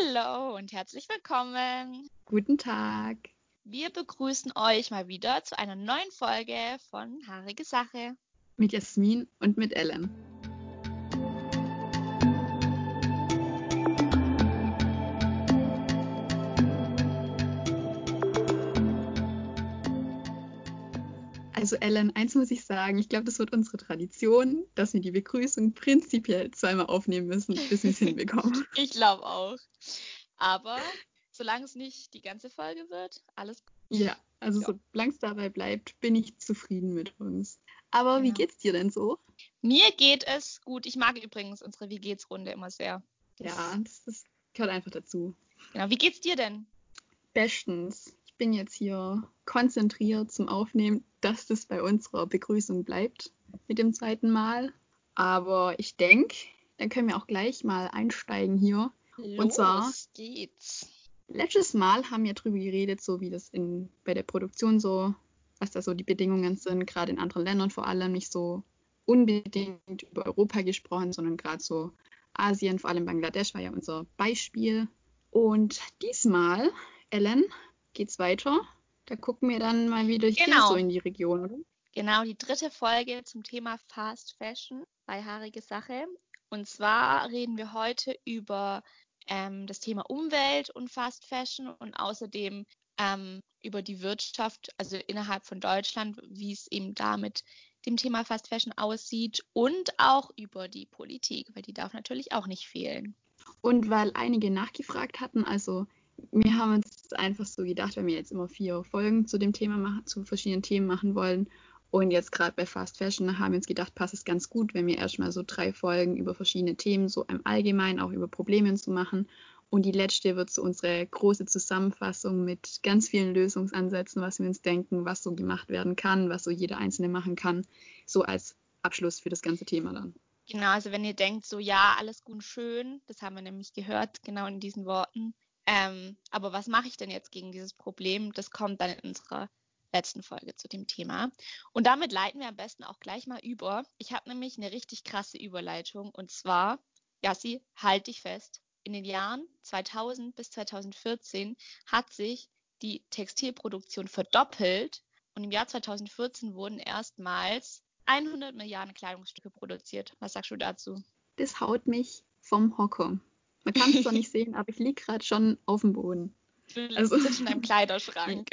Hallo und herzlich willkommen. Guten Tag. Wir begrüßen euch mal wieder zu einer neuen Folge von Haarige Sache. Mit Jasmin und mit Ellen. Also Ellen, eins muss ich sagen, ich glaube, das wird unsere Tradition, dass wir die Begrüßung prinzipiell zweimal aufnehmen müssen, bis wir es hinbekommen. Ich glaube auch. Aber solange es nicht die ganze Folge wird, alles gut. Ja, also ja. solange es dabei bleibt, bin ich zufrieden mit uns. Aber genau. wie geht's dir denn so? Mir geht es gut. Ich mag übrigens unsere Wie geht's Runde immer sehr. Ja, das, das gehört einfach dazu. Genau. Wie geht's dir denn? Bestens bin jetzt hier konzentriert zum Aufnehmen, dass das bei unserer Begrüßung bleibt mit dem zweiten Mal. Aber ich denke, dann können wir auch gleich mal einsteigen hier. Los Und zwar geht's. Letztes Mal haben wir darüber geredet, so wie das in, bei der Produktion so, was da so die Bedingungen sind, gerade in anderen Ländern vor allem, nicht so unbedingt über Europa gesprochen, sondern gerade so Asien, vor allem Bangladesch war ja unser Beispiel. Und diesmal, Ellen, geht's weiter. Da gucken wir dann mal wieder genau. hier so in die Region, oder? Genau, die dritte Folge zum Thema Fast Fashion bei Haarige Sache. Und zwar reden wir heute über ähm, das Thema Umwelt und Fast Fashion und außerdem ähm, über die Wirtschaft, also innerhalb von Deutschland, wie es eben da mit dem Thema Fast Fashion aussieht und auch über die Politik, weil die darf natürlich auch nicht fehlen. Und weil einige nachgefragt hatten, also wir haben uns einfach so gedacht, wenn wir jetzt immer vier Folgen zu dem Thema machen, zu verschiedenen Themen machen wollen. Und jetzt gerade bei Fast Fashion haben wir uns gedacht, passt es ganz gut, wenn wir erstmal so drei Folgen über verschiedene Themen, so im Allgemeinen auch über Probleme zu machen. Und die letzte wird so unsere große Zusammenfassung mit ganz vielen Lösungsansätzen, was wir uns denken, was so gemacht werden kann, was so jeder Einzelne machen kann, so als Abschluss für das ganze Thema dann. Genau, also wenn ihr denkt, so ja, alles gut und schön, das haben wir nämlich gehört, genau in diesen Worten, ähm, aber was mache ich denn jetzt gegen dieses Problem? Das kommt dann in unserer letzten Folge zu dem Thema. Und damit leiten wir am besten auch gleich mal über. Ich habe nämlich eine richtig krasse Überleitung und zwar, Jassi, halt dich fest. In den Jahren 2000 bis 2014 hat sich die Textilproduktion verdoppelt und im Jahr 2014 wurden erstmals 100 Milliarden Kleidungsstücke produziert. Was sagst du dazu? Das haut mich vom Hocker. Man kann es zwar nicht sehen, aber ich liege gerade schon auf dem Boden. Du also, sitzt in einem Kleiderschrank.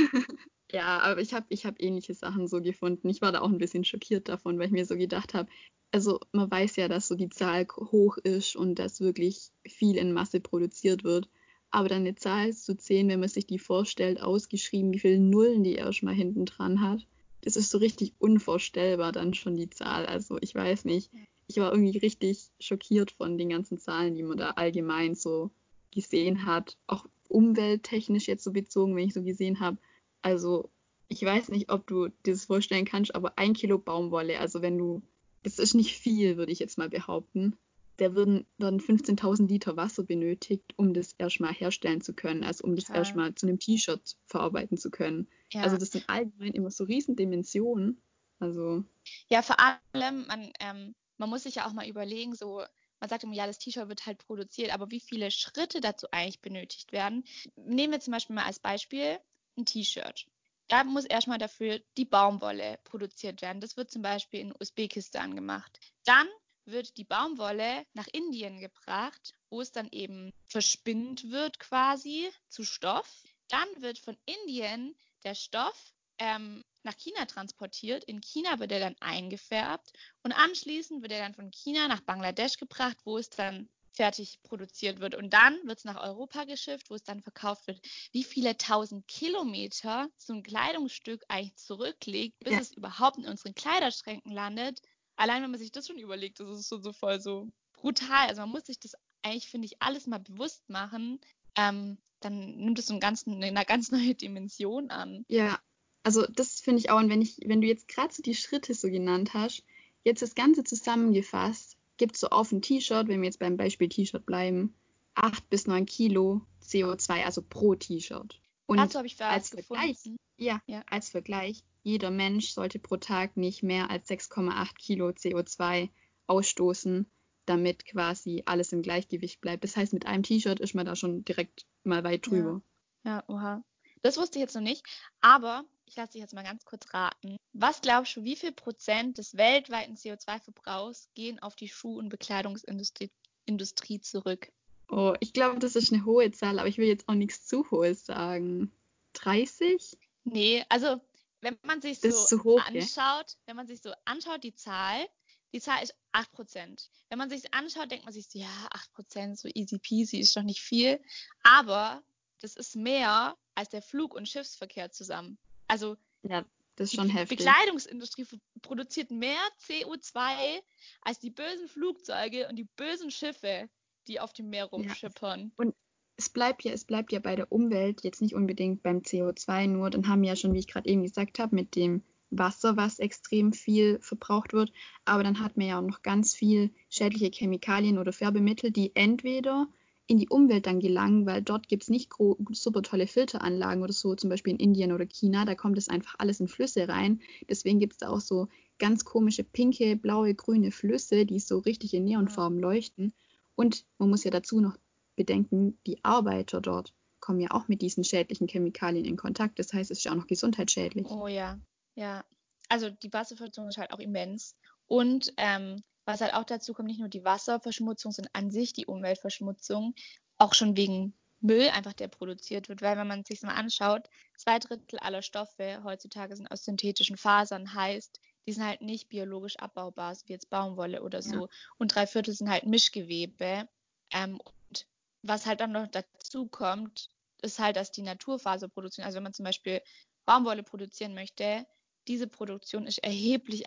ja, aber ich habe ich hab ähnliche Sachen so gefunden. Ich war da auch ein bisschen schockiert davon, weil ich mir so gedacht habe, also man weiß ja, dass so die Zahl hoch ist und dass wirklich viel in Masse produziert wird. Aber dann eine Zahl zu sehen, wenn man sich die vorstellt, ausgeschrieben, wie viele Nullen die erstmal hinten dran hat, das ist so richtig unvorstellbar dann schon die Zahl. Also ich weiß nicht ich war irgendwie richtig schockiert von den ganzen Zahlen, die man da allgemein so gesehen hat. Auch umwelttechnisch jetzt so bezogen, wenn ich so gesehen habe. Also ich weiß nicht, ob du dir das vorstellen kannst, aber ein Kilo Baumwolle, also wenn du, das ist nicht viel, würde ich jetzt mal behaupten. Da würden, würden 15.000 Liter Wasser benötigt, um das erstmal herstellen zu können, also um das ja. erstmal zu einem T-Shirt verarbeiten zu können. Ja. Also das sind allgemein immer so riesen Dimensionen. Also. Ja, vor allem, man, ähm, man muss sich ja auch mal überlegen, so, man sagt immer, ja, das T-Shirt wird halt produziert, aber wie viele Schritte dazu eigentlich benötigt werden? Nehmen wir zum Beispiel mal als Beispiel ein T-Shirt. Da muss erstmal dafür die Baumwolle produziert werden. Das wird zum Beispiel in Usbekistan gemacht. Dann wird die Baumwolle nach Indien gebracht, wo es dann eben verspinnt wird quasi zu Stoff. Dann wird von Indien der Stoff ähm, nach China transportiert. In China wird er dann eingefärbt und anschließend wird er dann von China nach Bangladesch gebracht, wo es dann fertig produziert wird. Und dann wird es nach Europa geschifft, wo es dann verkauft wird. Wie viele tausend Kilometer so ein Kleidungsstück eigentlich zurücklegt, bis ja. es überhaupt in unseren Kleiderschränken landet. Allein wenn man sich das schon überlegt, das ist so, so voll so brutal. Also man muss sich das eigentlich, finde ich, alles mal bewusst machen. Ähm, dann nimmt es so einen ganzen, eine ganz neue Dimension an. Ja, also das finde ich auch, und wenn ich, wenn du jetzt gerade so die Schritte so genannt hast, jetzt das Ganze zusammengefasst, gibt es so auf ein T-Shirt, wenn wir jetzt beim Beispiel T-Shirt bleiben, 8 bis 9 Kilo CO2, also pro T-Shirt. Und Dazu habe ich für als Vergleich, ja, ja, als Vergleich, jeder Mensch sollte pro Tag nicht mehr als 6,8 Kilo CO2 ausstoßen. damit quasi alles im Gleichgewicht bleibt. Das heißt, mit einem T-Shirt ist man da schon direkt mal weit drüber. Ja, ja oha. Das wusste ich jetzt noch nicht, aber ich lasse dich jetzt mal ganz kurz raten. Was glaubst du, wie viel Prozent des weltweiten CO2-Verbrauchs gehen auf die Schuh- und Bekleidungsindustrie Industrie zurück? Oh, ich glaube, das ist eine hohe Zahl, aber ich will jetzt auch nichts zu hohes sagen. 30? Nee, also wenn man sich Das so hoch, anschaut, wenn man sich so anschaut, die Zahl, die Zahl ist 8%. Wenn man sich anschaut, denkt man sich so, ja, 8%, so easy peasy, ist doch nicht viel. Aber das ist mehr als der Flug- und Schiffsverkehr zusammen. Also Ja, das ist die schon Be- heftig. Bekleidungsindustrie produziert mehr CO2 als die bösen Flugzeuge und die bösen Schiffe, die auf dem Meer rumschippern. Es bleibt ja, es bleibt ja bei der Umwelt jetzt nicht unbedingt beim CO2 nur. Dann haben wir ja schon, wie ich gerade eben gesagt habe, mit dem Wasser, was extrem viel verbraucht wird. Aber dann hat man ja auch noch ganz viel schädliche Chemikalien oder Färbemittel, die entweder in die Umwelt dann gelangen, weil dort gibt es nicht super tolle Filteranlagen oder so, zum Beispiel in Indien oder China, da kommt es einfach alles in Flüsse rein. Deswegen gibt es da auch so ganz komische pinke, blaue, grüne Flüsse, die so richtig in Neonfarben leuchten. Und man muss ja dazu noch bedenken, die Arbeiter dort kommen ja auch mit diesen schädlichen Chemikalien in Kontakt. Das heißt, es ist ja auch noch gesundheitsschädlich. Oh ja, ja. Also die Wasserverschmutzung ist halt auch immens. Und ähm, was halt auch dazu kommt, nicht nur die Wasserverschmutzung, sondern an sich die Umweltverschmutzung, auch schon wegen Müll einfach, der produziert wird. Weil wenn man sich mal anschaut, zwei Drittel aller Stoffe heutzutage sind aus synthetischen Fasern, heißt, die sind halt nicht biologisch abbaubar, so wie jetzt Baumwolle oder so. Und drei Viertel sind halt Mischgewebe. Ähm, und was halt dann noch dazu kommt, ist halt, dass die Naturfaser produzieren. Also wenn man zum Beispiel Baumwolle produzieren möchte, diese Produktion ist erheblich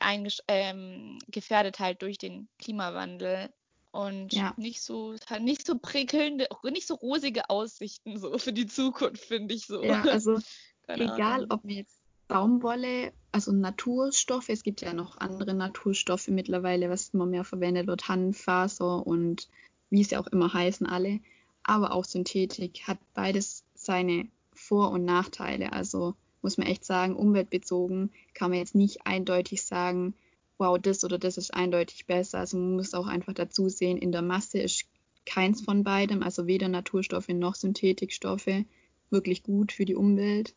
ähm, gefährdet halt durch den Klimawandel und Ja. nicht so hat nicht so prickelnde, nicht so rosige Aussichten so für die Zukunft, finde ich so. Ja, also egal, ob wir jetzt Baumwolle, also Naturstoffe, es gibt ja noch andere Naturstoffe mittlerweile, was immer mehr verwendet wird, Hanffaser und wie es ja auch immer heißen alle, aber auch Synthetik hat beides seine Vor- und Nachteile. Also muss man echt sagen, umweltbezogen kann man jetzt nicht eindeutig sagen, wow, das oder das ist eindeutig besser. Also man muss auch einfach dazu sehen, in der Masse ist keins von beidem, also weder Naturstoffe noch Synthetikstoffe wirklich gut für die Umwelt.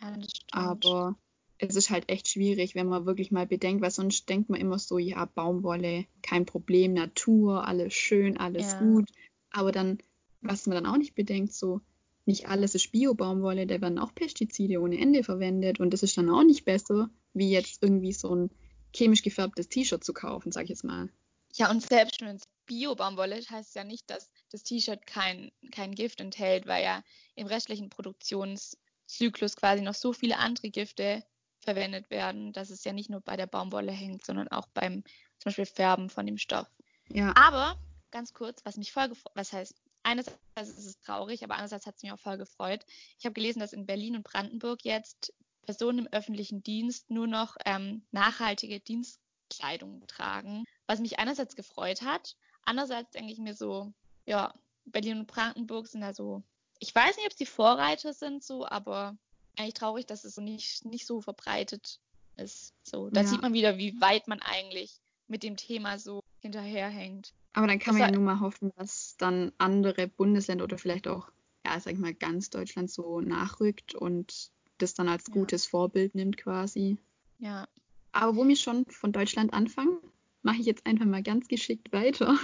Ja, das stimmt. Aber es ist halt echt schwierig, wenn man wirklich mal bedenkt, weil sonst denkt man immer so, ja, Baumwolle, kein Problem, Natur, alles schön, alles Ja. gut. Aber dann, was man dann auch nicht bedenkt, so, nicht alles ist Bio-Baumwolle, da werden auch Pestizide ohne Ende verwendet und das ist dann auch nicht besser, wie jetzt irgendwie so ein chemisch gefärbtes T-Shirt zu kaufen, sag ich jetzt mal. Ja, und selbst wenn es Bio-Baumwolle ist, heißt es ja nicht, dass das T-Shirt kein, kein Gift enthält, weil ja im restlichen Produktionszyklus quasi noch so viele andere Gifte verwendet werden, dass es ja nicht nur bei der Baumwolle hängt, sondern auch beim zum Beispiel Färben von dem Stoff. Ja, Aber ganz kurz, was mich voll was heißt, einerseits ist es traurig, aber andererseits hat es mich auch voll gefreut. Ich habe gelesen, dass in Berlin und Brandenburg jetzt Personen im öffentlichen Dienst nur noch ähm, nachhaltige Dienstkleidung tragen, was mich einerseits gefreut hat. Andererseits denke ich mir so, ja, Berlin und Brandenburg sind da so, ich weiß nicht, ob sie Vorreiter sind, so, aber eigentlich traurig, dass es so nicht, nicht so verbreitet ist. So, da Ja. sieht man wieder, wie weit man eigentlich mit dem Thema so hinterherhängt. Aber dann kann Das man ja war- nur mal hoffen, dass dann andere Bundesländer oder vielleicht auch, ja, sag ich mal, ganz Deutschland so nachrückt und das dann als Ja. gutes Vorbild nimmt quasi. Ja. Aber wo wir schon von Deutschland anfangen, mache ich jetzt einfach mal ganz geschickt weiter,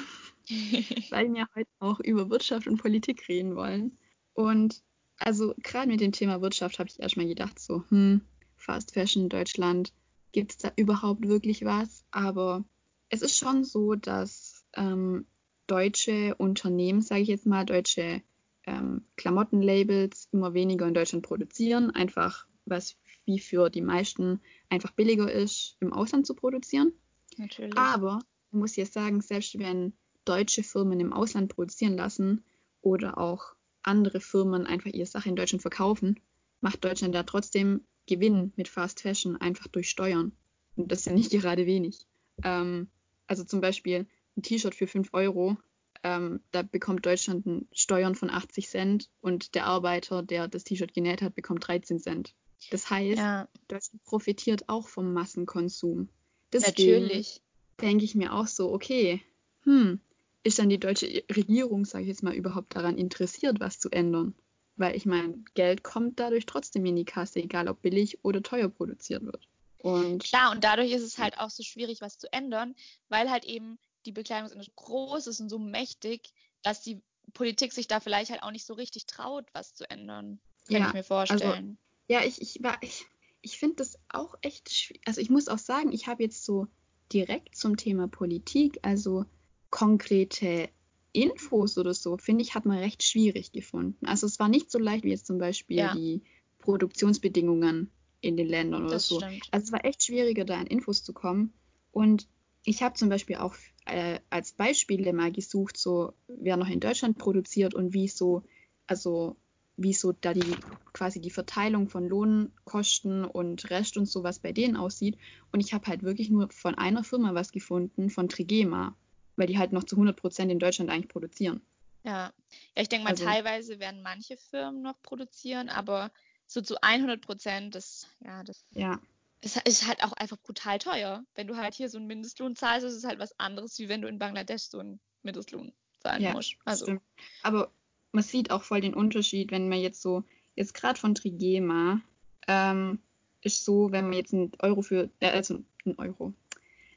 weil wir heute auch über Wirtschaft und Politik reden wollen. Und also gerade mit dem Thema Wirtschaft habe ich erstmal gedacht, so, hm, Fast Fashion in Deutschland, gibt es da überhaupt wirklich was? Aber es ist schon so, dass ähm, deutsche Unternehmen, sage ich jetzt mal, deutsche ähm, Klamottenlabels immer weniger in Deutschland produzieren, einfach was wie für die meisten einfach billiger ist, im Ausland zu produzieren. Natürlich. Aber man muss jetzt sagen, selbst wenn deutsche Firmen im Ausland produzieren lassen oder auch andere Firmen einfach ihre Sache in Deutschland verkaufen, macht Deutschland da trotzdem Gewinn mit Fast Fashion einfach durch Steuern. Und das ist ja nicht gerade wenig. Ähm, also zum Beispiel ein T-Shirt für 5 Euro, ähm, da bekommt Deutschland ein Steuern von 80 Cent und der Arbeiter, der das T-Shirt genäht hat, bekommt 13 Cent. Das heißt, ja, Deutschland profitiert auch vom Massenkonsum. Deswegen natürlich. denke ich mir auch so, okay, hm, ist dann die deutsche Regierung, sage ich jetzt mal, überhaupt daran interessiert, was zu ändern? Weil ich meine, Geld kommt dadurch trotzdem in die Kasse, egal ob billig oder teuer produziert wird. Und Klar, und dadurch ist es halt auch so schwierig, was zu ändern, weil halt eben die Bekleidungsindustrie groß ist und so mächtig, dass die Politik sich da vielleicht halt auch nicht so richtig traut, was zu ändern. Kann ja, ich mir also vorstellen. Also, ja, ich, ich ich, ich finde das auch echt schwierig. Also ich muss auch sagen, ich habe jetzt so direkt zum Thema Politik, also konkrete Infos oder so, finde ich, hat man recht schwierig gefunden. Also es war nicht so leicht wie jetzt zum Beispiel ja. die Produktionsbedingungen in den Ländern oder das so. Stimmt. Also es war echt schwieriger, da an Infos zu kommen. Und ich habe zum Beispiel auch äh, als Beispiele mal gesucht, so wer noch in Deutschland produziert und wie so, also wie so da die quasi die Verteilung von Lohnkosten und Rest und sowas bei denen aussieht. Und ich habe halt wirklich nur von einer Firma was gefunden, von Trigema weil die halt noch zu 100 Prozent in Deutschland eigentlich produzieren. Ja, ja ich denke mal, also, teilweise werden manche Firmen noch produzieren, aber so zu 100 Prozent, das, ja, das ja. Ist, ist halt auch einfach brutal teuer. Wenn du halt hier so einen Mindestlohn zahlst, ist es halt was anderes, wie wenn du in Bangladesch so einen Mindestlohn zahlen ja, musst. Also. Stimmt. Aber man sieht auch voll den Unterschied, wenn man jetzt so, jetzt gerade von Trigema, ähm, ist so, wenn man jetzt einen Euro für, äh, also ein Euro,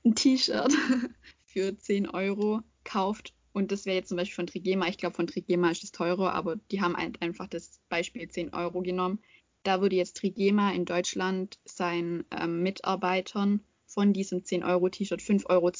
ein T-Shirt für 10 Euro kauft, und das wäre jetzt zum Beispiel von Trigema, ich glaube von Trigema ist es teurer, aber die haben einfach das Beispiel 10 Euro genommen. Da würde jetzt Trigema in Deutschland seinen ähm, Mitarbeitern von diesem 10 Euro T-Shirt 5,20 Euro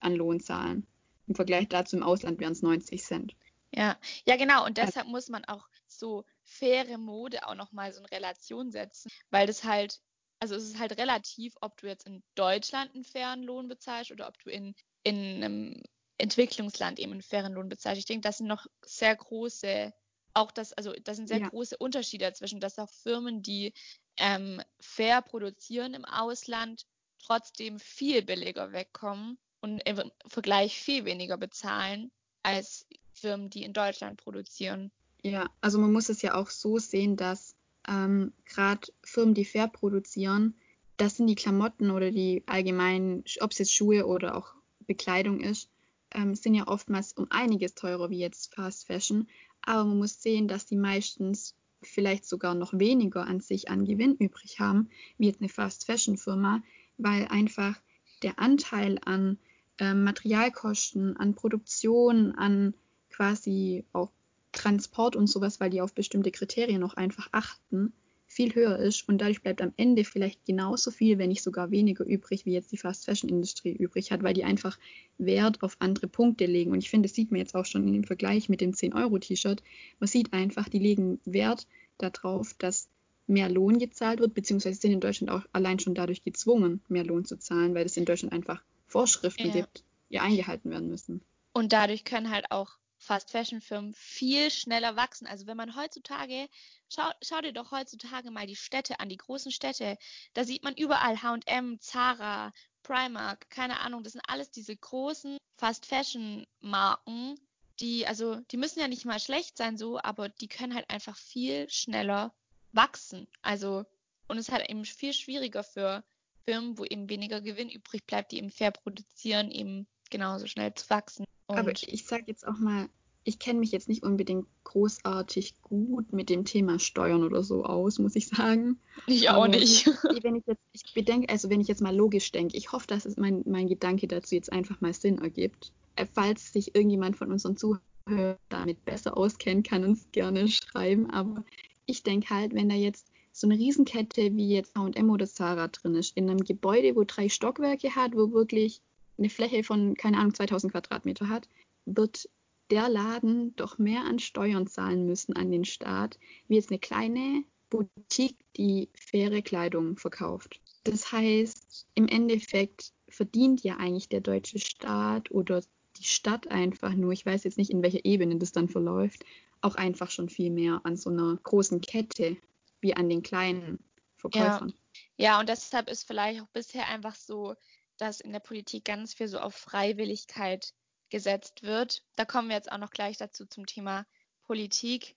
an Lohn zahlen. Im Vergleich dazu im Ausland wären es 90 Cent. Ja, ja genau. Und deshalb muss man auch so faire Mode auch nochmal so in Relation setzen, weil das halt, also es ist halt relativ, ob du jetzt in Deutschland einen fairen Lohn bezahlst oder ob du in in einem Entwicklungsland eben einen fairen Lohn bezahlt. Ich denke, das sind noch sehr große, auch das, also das sind sehr ja. große Unterschiede dazwischen, dass auch Firmen, die ähm, fair produzieren im Ausland, trotzdem viel billiger wegkommen und im Vergleich viel weniger bezahlen als Firmen, die in Deutschland produzieren. Ja, also man muss es ja auch so sehen, dass ähm, gerade Firmen, die fair produzieren, das sind die Klamotten oder die allgemeinen, ob es jetzt Schuhe oder auch Bekleidung ist, ähm, sind ja oftmals um einiges teurer wie jetzt Fast Fashion. Aber man muss sehen, dass die meistens vielleicht sogar noch weniger an sich an Gewinn übrig haben, wie jetzt eine Fast Fashion Firma, weil einfach der Anteil an äh, Materialkosten, an Produktion, an quasi auch Transport und sowas, weil die auf bestimmte Kriterien noch einfach achten, viel höher ist und dadurch bleibt am Ende vielleicht genauso viel, wenn nicht sogar weniger übrig, wie jetzt die Fast Fashion Industrie übrig hat, weil die einfach Wert auf andere Punkte legen. Und ich finde, das sieht man jetzt auch schon in dem Vergleich mit dem 10-Euro-T-Shirt. Man sieht einfach, die legen Wert darauf, dass mehr Lohn gezahlt wird, beziehungsweise sind in Deutschland auch allein schon dadurch gezwungen, mehr Lohn zu zahlen, weil es in Deutschland einfach Vorschriften ja. gibt, die eingehalten werden müssen. Und dadurch können halt auch Fast Fashion Firmen viel schneller wachsen. Also wenn man heutzutage, schau, schau dir doch heutzutage mal die Städte an, die großen Städte, da sieht man überall H&M, Zara, Primark, keine Ahnung, das sind alles diese großen Fast Fashion Marken, die, also die müssen ja nicht mal schlecht sein so, aber die können halt einfach viel schneller wachsen. Also, und es ist halt eben viel schwieriger für Firmen, wo eben weniger Gewinn übrig bleibt, die eben fair produzieren, eben genauso schnell zu wachsen. Und Aber ich sage jetzt auch mal, ich kenne mich jetzt nicht unbedingt großartig gut mit dem Thema Steuern oder so aus, muss ich sagen. Ich auch nicht. Wenn ich jetzt, ich bedenke, also wenn ich jetzt mal logisch denke, ich hoffe, dass es mein, mein Gedanke dazu jetzt einfach mal Sinn ergibt. Äh, falls sich irgendjemand von unseren Zuhörern damit besser auskennt, kann uns gerne schreiben. Aber ich denke halt, wenn da jetzt so eine Riesenkette wie jetzt H&M oder Zara drin ist, in einem Gebäude, wo drei Stockwerke hat, wo wirklich eine Fläche von, keine Ahnung, 2000 Quadratmeter hat, wird der Laden doch mehr an Steuern zahlen müssen an den Staat, wie jetzt eine kleine Boutique, die faire Kleidung verkauft. Das heißt, im Endeffekt verdient ja eigentlich der deutsche Staat oder die Stadt einfach nur, ich weiß jetzt nicht, in welcher Ebene das dann verläuft, auch einfach schon viel mehr an so einer großen Kette wie an den kleinen Verkäufern. Ja, ja und deshalb ist vielleicht auch bisher einfach so dass in der Politik ganz viel so auf Freiwilligkeit gesetzt wird. Da kommen wir jetzt auch noch gleich dazu zum Thema Politik.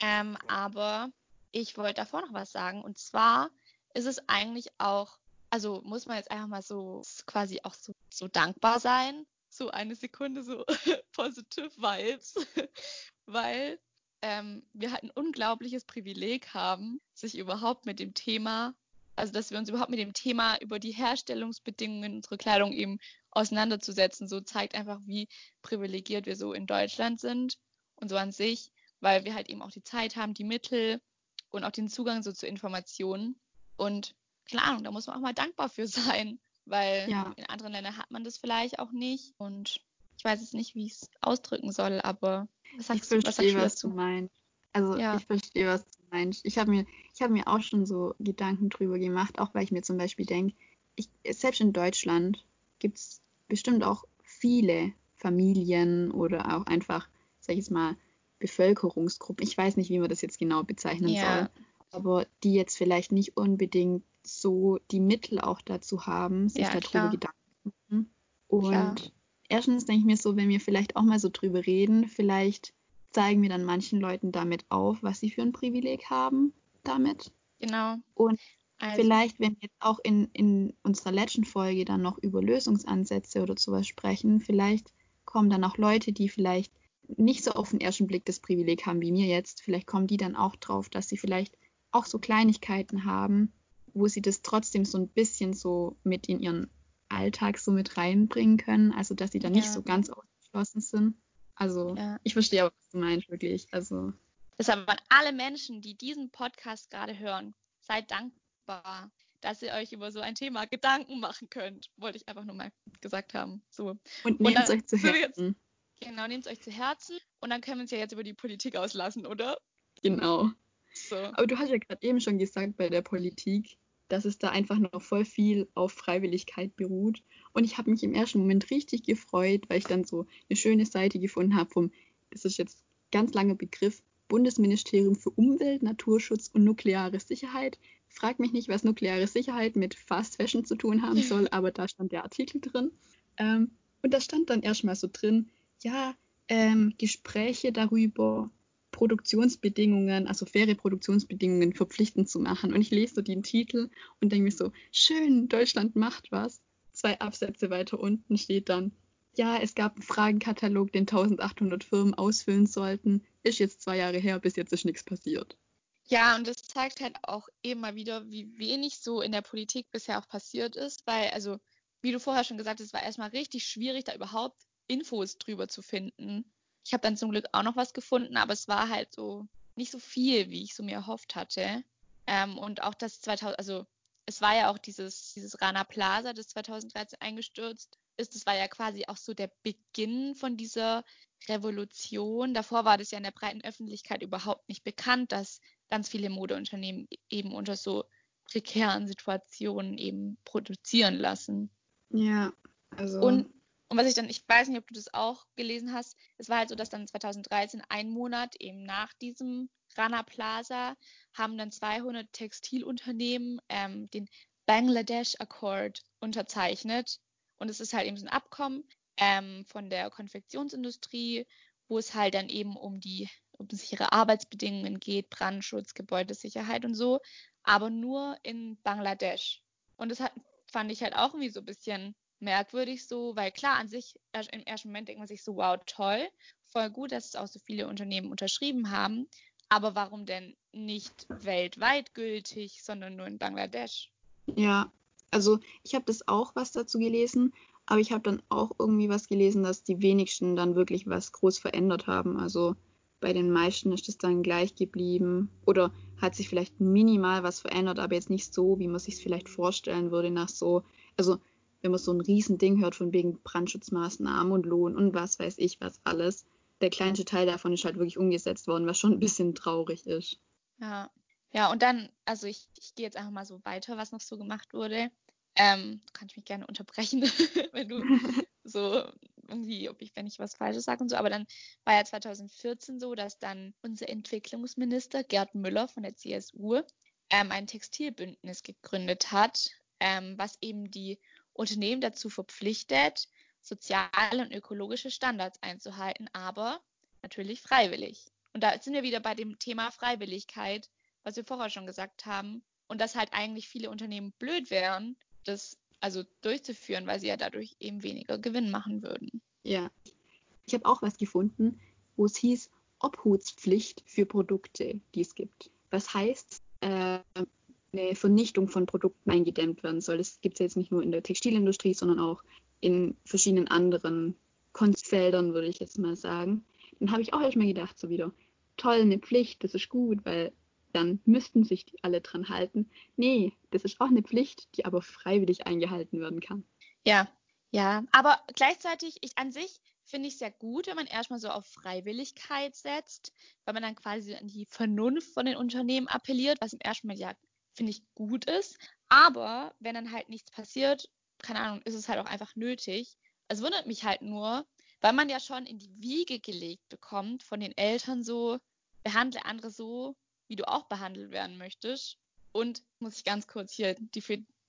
Ähm, aber ich wollte davor noch was sagen. Und zwar ist es eigentlich auch, also muss man jetzt einfach mal so quasi auch so, so dankbar sein, so eine Sekunde so positive Vibes, weil ähm, wir halt ein unglaubliches Privileg haben, sich überhaupt mit dem Thema, also dass wir uns überhaupt mit dem Thema über die Herstellungsbedingungen unserer Kleidung eben auseinanderzusetzen. So zeigt einfach, wie privilegiert wir so in Deutschland sind und so an sich, weil wir halt eben auch die Zeit haben, die Mittel und auch den Zugang so zu Informationen. Und keine Ahnung, da muss man auch mal dankbar für sein, weil ja. in anderen Ländern hat man das vielleicht auch nicht. Und ich weiß jetzt nicht, wie ich es ausdrücken soll, aber was sagst ich du, verstehe, was, was du meinst. Also ja. ich verstehe, was du meinst. Ich habe mir, hab mir auch schon so Gedanken drüber gemacht, auch weil ich mir zum Beispiel denke, selbst in Deutschland gibt es bestimmt auch viele Familien oder auch einfach, sag ich jetzt mal, Bevölkerungsgruppen. Ich weiß nicht, wie man das jetzt genau bezeichnen ja. soll, aber die jetzt vielleicht nicht unbedingt so die Mittel auch dazu haben, sich ja, darüber klar. Gedanken zu machen. Und klar. erstens denke ich mir so, wenn wir vielleicht auch mal so drüber reden, vielleicht zeigen wir dann manchen Leuten damit auf, was sie für ein Privileg haben damit. Genau. Und also. vielleicht, wenn wir jetzt auch in, in unserer letzten Folge dann noch über Lösungsansätze oder sowas sprechen, vielleicht kommen dann auch Leute, die vielleicht nicht so auf den ersten Blick das Privileg haben wie mir jetzt, vielleicht kommen die dann auch drauf, dass sie vielleicht auch so Kleinigkeiten haben, wo sie das trotzdem so ein bisschen so mit in ihren Alltag so mit reinbringen können, also dass sie da ja. nicht so ganz ausgeschlossen sind. Also ja. ich verstehe auch, was du meinst, wirklich. Also. Deshalb an alle Menschen, die diesen Podcast gerade hören, seid dankbar, dass ihr euch über so ein Thema Gedanken machen könnt. Wollte ich einfach nur mal gesagt haben. So. Und nehmt es euch zu Herzen. Jetzt, genau, nehmt es euch zu Herzen und dann können wir uns ja jetzt über die Politik auslassen, oder? Genau. So. Aber du hast ja gerade eben schon gesagt bei der Politik, dass es da einfach noch voll viel auf Freiwilligkeit beruht. Und ich habe mich im ersten Moment richtig gefreut, weil ich dann so eine schöne Seite gefunden habe vom, das ist jetzt ganz langer Begriff, Bundesministerium für Umwelt, Naturschutz und nukleare Sicherheit. Frag mich nicht, was nukleare Sicherheit mit Fast Fashion zu tun haben soll, aber da stand der Artikel drin. Ähm, und da stand dann erstmal so drin, ja, ähm, Gespräche darüber, Produktionsbedingungen, also faire Produktionsbedingungen verpflichtend zu machen. Und ich lese so den Titel und denke mir so, schön, Deutschland macht was. Zwei Absätze weiter unten steht dann, ja, es gab einen Fragenkatalog, den 1800 Firmen ausfüllen sollten. Ist jetzt zwei Jahre her, bis jetzt ist nichts passiert. Ja, und das zeigt halt auch immer wieder, wie wenig so in der Politik bisher auch passiert ist, weil, also, wie du vorher schon gesagt hast, es war erstmal richtig schwierig, da überhaupt Infos drüber zu finden. Ich habe dann zum Glück auch noch was gefunden, aber es war halt so nicht so viel, wie ich so mir erhofft hatte. Ähm, und auch das 2000, also es war ja auch dieses, dieses Rana Plaza, das 2013 eingestürzt ist. Das war ja quasi auch so der Beginn von dieser Revolution. Davor war das ja in der breiten Öffentlichkeit überhaupt nicht bekannt, dass ganz viele Modeunternehmen eben unter so prekären Situationen eben produzieren lassen. Ja, also. Und und was ich dann, ich weiß nicht, ob du das auch gelesen hast, es war halt so, dass dann 2013, ein Monat eben nach diesem Rana Plaza, haben dann 200 Textilunternehmen ähm, den Bangladesh Accord unterzeichnet. Und es ist halt eben so ein Abkommen ähm, von der Konfektionsindustrie, wo es halt dann eben um die um sichere Arbeitsbedingungen geht, Brandschutz, Gebäudesicherheit und so, aber nur in Bangladesch. Und das hat, fand ich halt auch irgendwie so ein bisschen merkwürdig so, weil klar, an sich im ersten Moment denkt man sich so, wow, toll, voll gut, dass es auch so viele Unternehmen unterschrieben haben. Aber warum denn nicht weltweit gültig, sondern nur in Bangladesch? Ja, also ich habe das auch was dazu gelesen, aber ich habe dann auch irgendwie was gelesen, dass die wenigsten dann wirklich was groß verändert haben. Also bei den meisten ist es dann gleich geblieben oder hat sich vielleicht minimal was verändert, aber jetzt nicht so, wie man sich vielleicht vorstellen würde nach so, also wenn man so ein Riesending hört von wegen Brandschutzmaßnahmen und Lohn und was weiß ich was alles. Der kleinste Teil davon ist halt wirklich umgesetzt worden, was schon ein bisschen traurig ist. Ja, ja, und dann, also ich, ich gehe jetzt einfach mal so weiter, was noch so gemacht wurde. Ähm, du kannst mich gerne unterbrechen, wenn du so irgendwie, ob ich, wenn ich was Falsches sage und so, aber dann war ja 2014 so, dass dann unser Entwicklungsminister Gerd Müller von der CSU ähm, ein Textilbündnis gegründet hat, ähm, was eben die Unternehmen dazu verpflichtet, soziale und ökologische Standards einzuhalten, aber natürlich freiwillig. Und da sind wir wieder bei dem Thema Freiwilligkeit, was wir vorher schon gesagt haben. Und dass halt eigentlich viele Unternehmen blöd wären, das also durchzuführen, weil sie ja dadurch eben weniger Gewinn machen würden. Ja. Ich habe auch was gefunden, wo es hieß Obhutspflicht für Produkte, die es gibt. Was heißt, äh, eine Vernichtung von Produkten eingedämmt werden soll. Das gibt es jetzt nicht nur in der Textilindustrie, sondern auch in verschiedenen anderen Kunstfeldern, würde ich jetzt mal sagen. Dann habe ich auch erstmal gedacht, so wieder, toll, eine Pflicht, das ist gut, weil dann müssten sich die alle dran halten. Nee, das ist auch eine Pflicht, die aber freiwillig eingehalten werden kann. Ja, ja, aber gleichzeitig, ich an sich finde ich sehr gut, wenn man erstmal so auf Freiwilligkeit setzt, weil man dann quasi an die Vernunft von den Unternehmen appelliert, was im ersten Mal ja, finde ich, gut ist. Aber wenn dann halt nichts passiert, keine Ahnung, ist es halt auch einfach nötig. Es wundert mich halt nur, weil man ja schon in die Wiege gelegt bekommt von den Eltern so, behandle andere so, wie du auch behandelt werden möchtest. Und muss ich ganz kurz hier die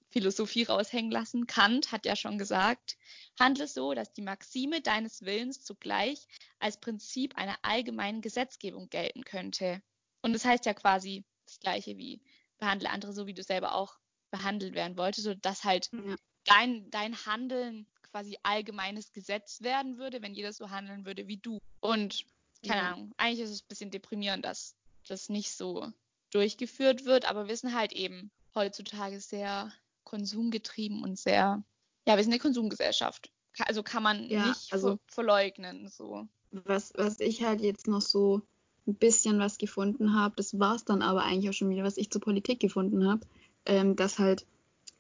Philosophie raushängen lassen. Kant hat ja schon gesagt, handle so, dass die Maxime deines Willens zugleich als Prinzip einer allgemeinen Gesetzgebung gelten könnte. Und das heißt ja quasi das Gleiche wie behandle andere so, wie du selber auch behandelt werden wolltest, sodass halt ja. dein, dein Handeln quasi allgemeines Gesetz werden würde, wenn jeder so handeln würde wie du. Und keine ja. Ahnung, eigentlich ist es ein bisschen deprimierend, dass das nicht so durchgeführt wird, aber wir sind halt eben heutzutage sehr konsumgetrieben und sehr, ja, wir sind eine Konsumgesellschaft. Also kann man ja, nicht also, verleugnen. So. Was, was ich halt jetzt noch so ein bisschen was gefunden habe, das war es dann aber eigentlich auch schon wieder, was ich zur Politik gefunden habe, ähm, dass halt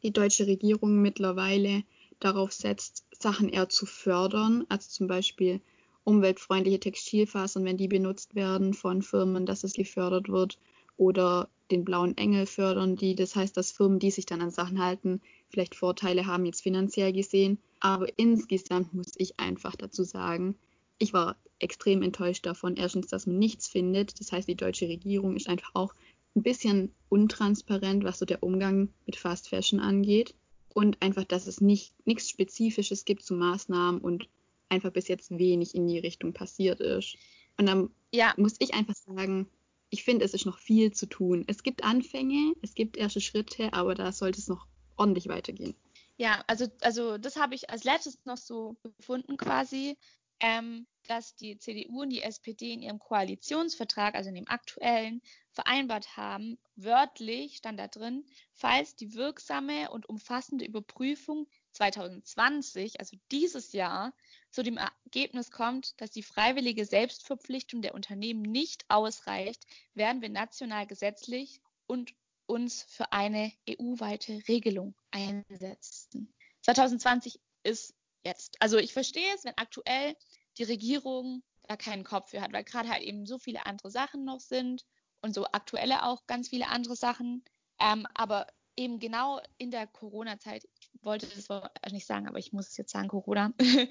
die deutsche Regierung mittlerweile darauf setzt, Sachen eher zu fördern, also zum Beispiel umweltfreundliche Textilfasern, wenn die benutzt werden von Firmen, dass es gefördert wird oder den blauen Engel fördern die. Das heißt, dass Firmen, die sich dann an Sachen halten, vielleicht Vorteile haben, jetzt finanziell gesehen. Aber insgesamt muss ich einfach dazu sagen, ich war extrem enttäuscht davon. Erstens, dass man nichts findet. Das heißt, die deutsche Regierung ist einfach auch ein bisschen untransparent, was so der Umgang mit Fast Fashion angeht. Und einfach, dass es nicht nichts Spezifisches gibt zu Maßnahmen und einfach bis jetzt wenig in die Richtung passiert ist. Und dann ja. muss ich einfach sagen, ich finde, es ist noch viel zu tun. Es gibt Anfänge, es gibt erste Schritte, aber da sollte es noch ordentlich weitergehen. Ja, also, also das habe ich als letztes noch so gefunden quasi, ähm, dass die CDU und die SPD in ihrem Koalitionsvertrag, also in dem aktuellen, vereinbart haben, wörtlich stand da drin, falls die wirksame und umfassende Überprüfung 2020, also dieses Jahr, zu dem Ergebnis kommt, dass die freiwillige Selbstverpflichtung der Unternehmen nicht ausreicht, werden wir national gesetzlich und uns für eine EU-weite Regelung einsetzen. 2020 ist jetzt. Also ich verstehe es, wenn aktuell die Regierung da keinen Kopf für hat, weil gerade halt eben so viele andere Sachen noch sind und so aktuelle auch ganz viele andere Sachen. Ähm, aber eben genau in der Corona-Zeit, ich wollte das nicht sagen, aber ich muss es jetzt sagen, Corona.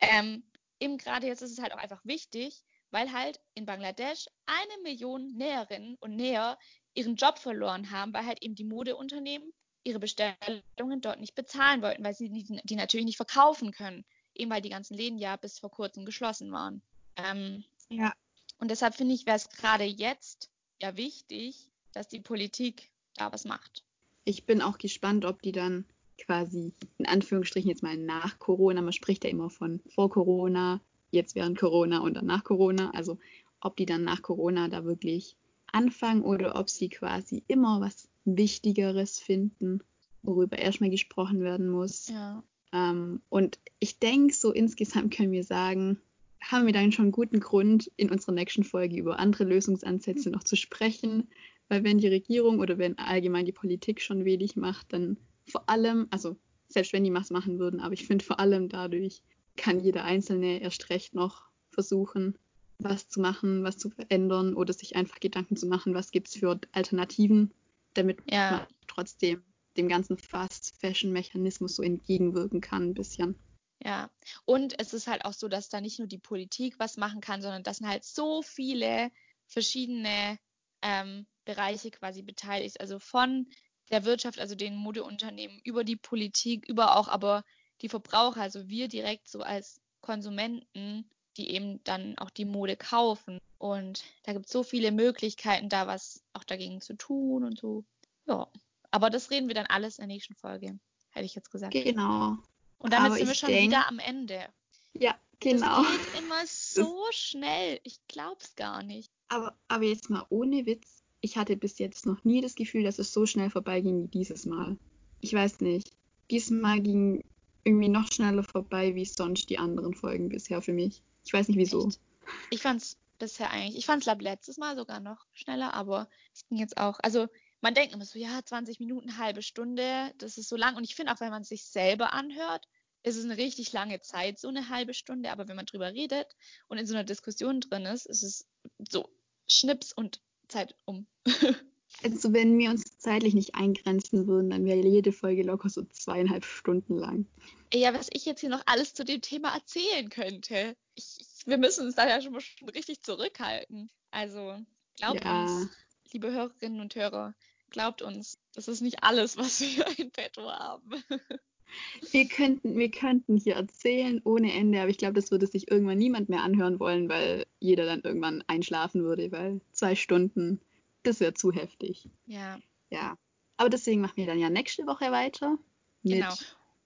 ähm, eben gerade jetzt ist es halt auch einfach wichtig, weil halt in Bangladesch eine Million Näherinnen und Näher ihren Job verloren haben, weil halt eben die Modeunternehmen ihre Bestellungen dort nicht bezahlen wollten, weil sie die, die natürlich nicht verkaufen können, eben weil die ganzen Läden ja bis vor kurzem geschlossen waren. Ähm, ja. Und deshalb finde ich, wäre es gerade jetzt ja wichtig, dass die Politik da was macht ich bin auch gespannt, ob die dann quasi in Anführungsstrichen jetzt mal nach Corona, man spricht ja immer von vor Corona, jetzt während Corona und dann nach Corona, also ob die dann nach Corona da wirklich anfangen oder ob sie quasi immer was Wichtigeres finden, worüber erstmal gesprochen werden muss. Ja. Ähm, und ich denke, so insgesamt können wir sagen, haben wir dann schon guten Grund, in unserer nächsten Folge über andere Lösungsansätze noch zu sprechen. Weil wenn die Regierung oder wenn allgemein die Politik schon wenig macht, dann vor allem, also selbst wenn die was machen würden, aber ich finde vor allem dadurch kann jeder Einzelne erst recht noch versuchen, was zu machen, was zu verändern oder sich einfach Gedanken zu machen, was gibt es für Alternativen, damit ja. man trotzdem dem ganzen Fast-Fashion-Mechanismus so entgegenwirken kann ein bisschen. Ja, und es ist halt auch so, dass da nicht nur die Politik was machen kann, sondern dass halt so viele verschiedene ähm, Bereiche quasi beteiligt. Also von der Wirtschaft, also den Modeunternehmen, über die Politik, über auch aber die Verbraucher, also wir direkt so als Konsumenten, die eben dann auch die Mode kaufen. Und da gibt es so viele Möglichkeiten, da was auch dagegen zu tun und so. Ja, aber das reden wir dann alles in der nächsten Folge, hätte ich jetzt gesagt. Genau. Und damit aber sind wir schon denk, wieder am Ende. Ja, Genau. Das geht immer so schnell. Ich glaub's gar nicht. Aber, aber jetzt mal ohne Witz. Ich hatte bis jetzt noch nie das Gefühl, dass es so schnell vorbeiging wie dieses Mal. Ich weiß nicht. Diesmal ging irgendwie noch schneller vorbei wie sonst die anderen Folgen bisher für mich. Ich weiß nicht wieso. Echt? Ich fand's bisher eigentlich, ich fand's letztes Mal sogar noch schneller, aber es ging jetzt auch. Also man denkt immer so, ja, 20 Minuten, halbe Stunde, das ist so lang. Und ich finde auch, wenn man sich selber anhört, ist es eine richtig lange Zeit, so eine halbe Stunde. Aber wenn man drüber redet und in so einer Diskussion drin ist, ist es so Schnips und Zeit um. Also wenn wir uns zeitlich nicht eingrenzen würden, dann wäre jede Folge locker so zweieinhalb Stunden lang. Ja, was ich jetzt hier noch alles zu dem Thema erzählen könnte. Ich, wir müssen uns da ja schon, schon richtig zurückhalten. Also glaubt ja. uns, liebe Hörerinnen und Hörer, glaubt uns, das ist nicht alles, was wir in petto haben. Wir könnten, wir könnten hier erzählen ohne Ende, aber ich glaube, das würde sich irgendwann niemand mehr anhören wollen, weil jeder dann irgendwann einschlafen würde, weil zwei Stunden das wäre zu heftig. Ja. Ja. Aber deswegen machen wir dann ja nächste Woche weiter mit Genau.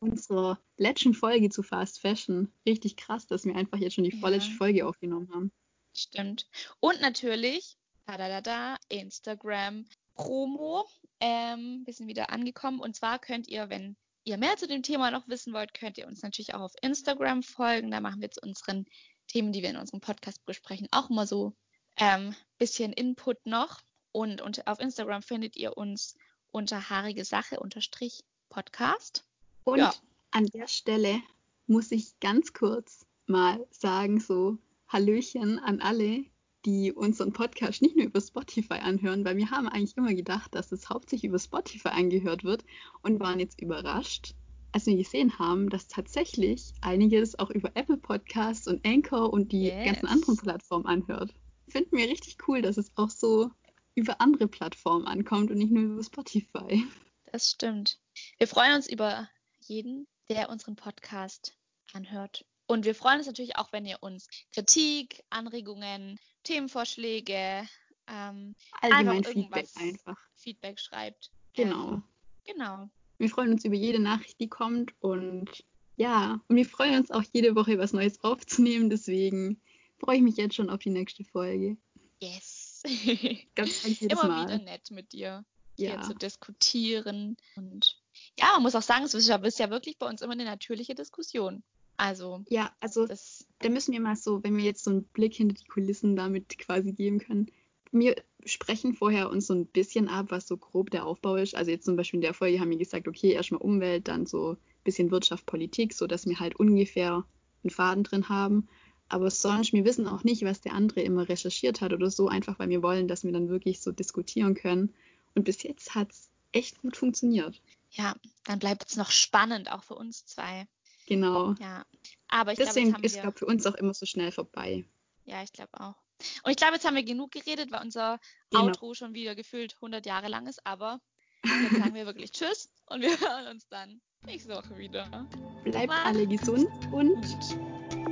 unserer letzten Folge zu Fast Fashion. Richtig krass, dass wir einfach jetzt schon die Ja. vorletzte Folge aufgenommen haben. Stimmt. Und natürlich, da da da da, Instagram Promo. Ähm, wir sind wieder angekommen. Und zwar könnt ihr, wenn ihr mehr zu dem Thema noch wissen wollt, könnt ihr uns natürlich auch auf Instagram folgen. Da machen wir zu unseren Themen, die wir in unserem Podcast besprechen, auch mal so ähm, bisschen Input noch. Und, und auf Instagram findet ihr uns unter haarige Sache unterstrich Podcast. Und Ja. an der Stelle muss ich ganz kurz mal sagen, so Hallöchen an alle, die unseren Podcast nicht nur über Spotify anhören, weil wir haben eigentlich immer gedacht, dass es hauptsächlich über Spotify angehört wird und waren jetzt überrascht, als wir gesehen haben, dass tatsächlich einiges auch über Apple Podcasts und Anchor und die Yes. ganzen anderen Plattformen anhört. Finden wir richtig cool, dass es auch so über andere Plattformen ankommt und nicht nur über Spotify. Das stimmt. Wir freuen uns über jeden, der unseren Podcast anhört. Und wir freuen uns natürlich auch, wenn ihr uns Kritik, Anregungen, Themenvorschläge, ähm, Allgemein Einfach Feedback einfach. Feedback schreibt. Genau. Ähm, genau. Wir freuen uns über jede Nachricht, die kommt und ja, und wir freuen uns auch jede Woche was Neues aufzunehmen. Deswegen freue ich mich jetzt schon auf die nächste Folge. Yes. Ganz jedes Immer Mal. wieder nett mit dir hier Ja, zu diskutieren. Und ja, man muss auch sagen, es ist ja, ist ja wirklich bei uns immer eine natürliche Diskussion. Also, ja, also das, da müssen wir mal so, wenn wir jetzt so einen Blick hinter die Kulissen damit quasi geben können. Wir sprechen vorher uns so ein bisschen ab, was so grob der Aufbau ist. Also jetzt zum Beispiel in der Folge haben wir gesagt, okay, erstmal Umwelt, dann so ein bisschen Wirtschaft, Politik, so dass wir halt ungefähr einen Faden drin haben. Aber sonst, wir wissen auch nicht, was der andere immer recherchiert hat oder so, einfach weil wir wollen, dass wir dann wirklich so diskutieren können. Und bis jetzt hat es echt gut funktioniert. ja, dann bleibt es noch spannend, auch für uns zwei. Genau. Ja. Aber ich glaube, Deswegen haben ist, wir. glaube für uns auch immer so schnell vorbei. Ja, ich glaube auch. Und ich glaube, jetzt haben wir genug geredet, weil unser Genau. Outro schon wieder gefühlt 100 Jahre lang ist. Aber jetzt sagen wir wirklich Tschüss und wir hören uns dann nächste Woche wieder. Bleibt Macht's alle gesund und.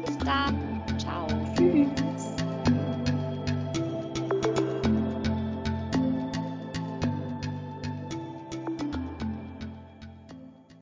Bis dann. Ciao. tschüss.